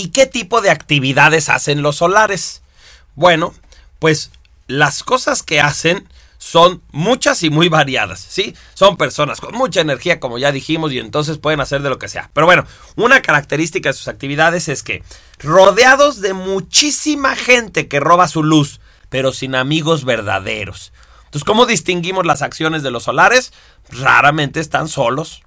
¿Y qué tipo de actividades hacen los solares? Bueno, pues las cosas que hacen son muchas y muy variadas, ¿sí? Son personas con mucha energía, como ya dijimos, y entonces pueden hacer de lo que sea. Pero bueno, una característica de sus actividades es que, rodeados de muchísima gente que roba su luz, pero sin amigos verdaderos. Entonces, ¿cómo distinguimos las acciones de los solares? Raramente están solos,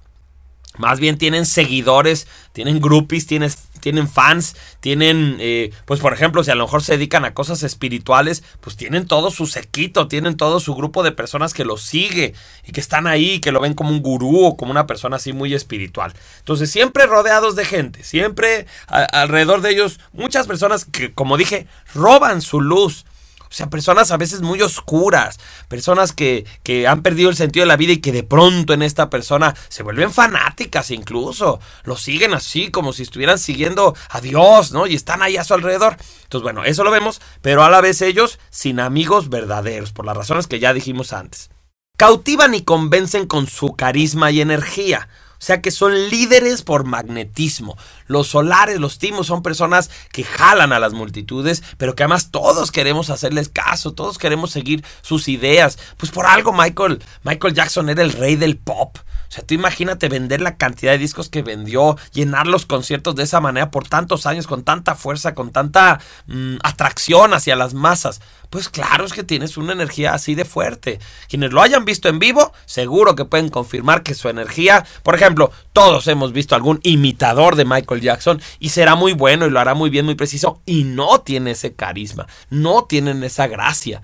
más bien tienen seguidores, tienen groupies, tienen, tienen fans, tienen, eh, pues por ejemplo, si a lo mejor se dedican a cosas espirituales, pues tienen todo su sequito, tienen todo su grupo de personas que los sigue y que están ahí, que lo ven como un gurú o como una persona así muy espiritual. Entonces, siempre rodeados de gente, siempre alrededor de ellos, muchas personas que, como dije, roban su luz o sea, personas a veces muy oscuras, personas que, que han perdido el sentido de la vida y que de pronto en esta persona se vuelven fanáticas incluso. Lo siguen así como si estuvieran siguiendo a Dios, ¿no? Y están ahí a su alrededor. Entonces, bueno, eso lo vemos, pero a la vez ellos sin amigos verdaderos, por las razones que ya dijimos antes. Cautivan y convencen con su carisma y energía. Sea que son líderes por magnetismo. Los solares, los timos son personas que jalan a las multitudes, pero que además todos queremos hacerles caso, todos queremos seguir sus ideas. Pues por algo Michael, Michael Jackson era el rey del pop. O sea, tú imagínate vender la cantidad de discos que vendió, llenar los conciertos de esa manera por tantos años, con tanta fuerza, con tanta mm, atracción hacia las masas. Pues claro, es que tienes una energía así de fuerte. Quienes lo hayan visto en vivo, seguro que pueden confirmar que su energía, por ejemplo, todos hemos visto algún imitador de Michael Jackson y será muy bueno y lo hará muy bien, muy preciso, y no tiene ese carisma, no tienen esa gracia.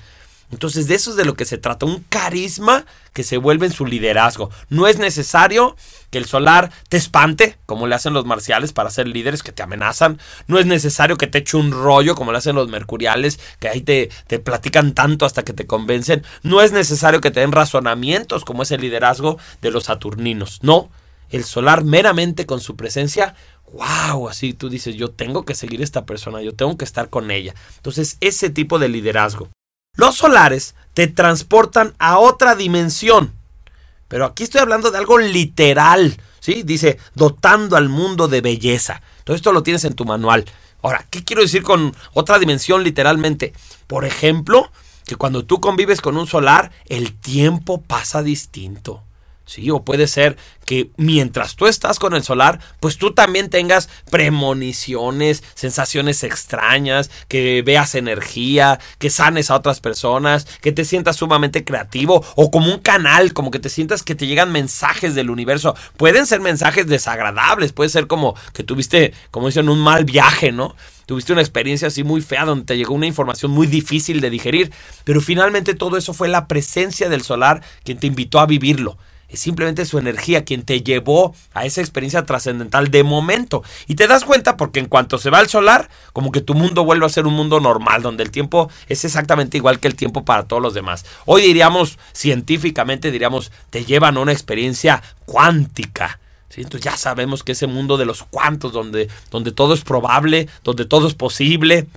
Entonces de eso es de lo que se trata, un carisma que se vuelve en su liderazgo. No es necesario que el solar te espante, como le hacen los marciales para ser líderes que te amenazan. No es necesario que te eche un rollo, como le hacen los mercuriales, que ahí te, te platican tanto hasta que te convencen. No es necesario que te den razonamientos, como es el liderazgo de los saturninos. No, el solar meramente con su presencia wow, así tú dices, yo tengo que seguir a esta persona, yo tengo que estar con ella. Entonces, ese tipo de liderazgo. Los solares te transportan a otra dimensión. Pero aquí estoy hablando de algo literal. ¿sí? Dice, dotando al mundo de belleza. Todo esto lo tienes en tu manual. Ahora, ¿qué quiero decir con otra dimensión literalmente? Por ejemplo, que cuando tú convives con un solar, el tiempo pasa distinto. Sí, o puede ser que mientras tú estás con el solar, pues tú también tengas premoniciones, sensaciones extrañas, que veas energía, que sanes a otras personas, que te sientas sumamente creativo o como un canal, como que te sientas que te llegan mensajes del universo. Pueden ser mensajes desagradables, puede ser como que tuviste, como dicen, un mal viaje, ¿no? tuviste una experiencia así muy fea donde te llegó una información muy difícil de digerir, pero finalmente todo eso fue la presencia del solar quien te invitó a vivirlo es simplemente su energía quien te llevó a esa experiencia trascendental de momento. Y te das cuenta porque en cuanto se va el solar, como que tu mundo vuelve a ser un mundo normal, donde el tiempo es exactamente igual que el tiempo para todos los demás. Hoy diríamos, científicamente diríamos, te llevan a una experiencia cuántica. Entonces ya sabemos que ese mundo de los cuantos, donde, donde todo es probable, donde todo es posible,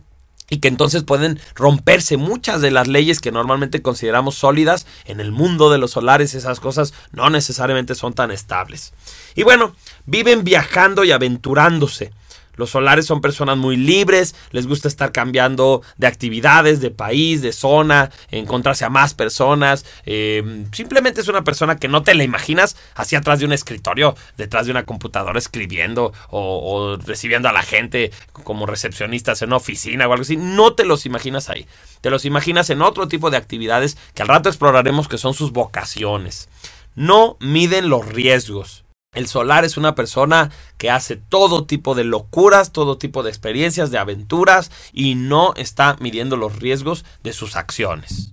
y que entonces pueden romperse muchas de las leyes que normalmente consideramos sólidas en el mundo de los solares, esas cosas no necesariamente son tan estables. Y bueno, viven viajando y aventurándose. Los solares son personas muy libres, les gusta estar cambiando de actividades, de país, de zona, encontrarse a más personas. Eh, simplemente es una persona que no te la imaginas hacia atrás de un escritorio, detrás de una computadora escribiendo o, o recibiendo a la gente como recepcionistas en una oficina o algo así. No te los imaginas ahí. Te los imaginas en otro tipo de actividades que al rato exploraremos que son sus vocaciones. No miden los riesgos. El solar es una persona que hace todo tipo de locuras, todo tipo de experiencias, de aventuras y no está midiendo los riesgos de sus acciones.